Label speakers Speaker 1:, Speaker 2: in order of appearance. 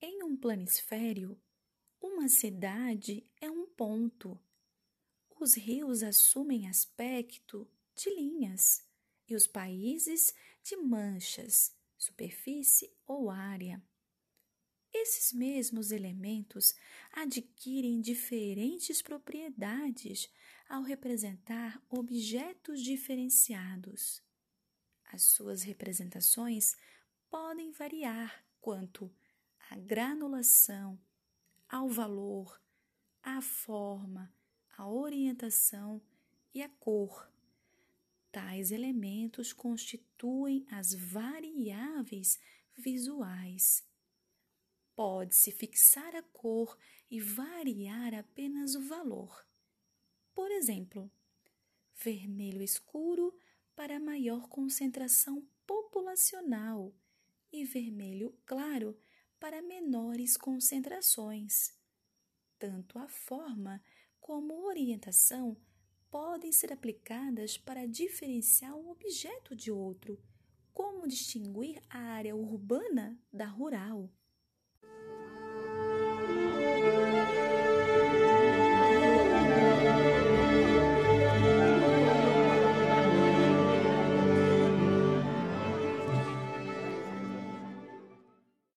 Speaker 1: Em um planisfério, uma cidade é um ponto. Os rios assumem aspecto de linhas e os países de manchas, superfície ou área. Esses mesmos elementos adquirem diferentes propriedades ao representar objetos diferenciados. As suas representações podem variar quanto à granulação, ao valor, à forma, à orientação e à cor. Tais elementos constituem as variáveis visuais. Pode-se fixar a cor e variar apenas o valor. Por exemplo, vermelho escuro para maior concentração populacional e vermelho claro para menores concentrações. Tanto a forma como a orientação podem ser aplicadas para diferenciar um objeto de outro, como distinguir a área urbana da rural.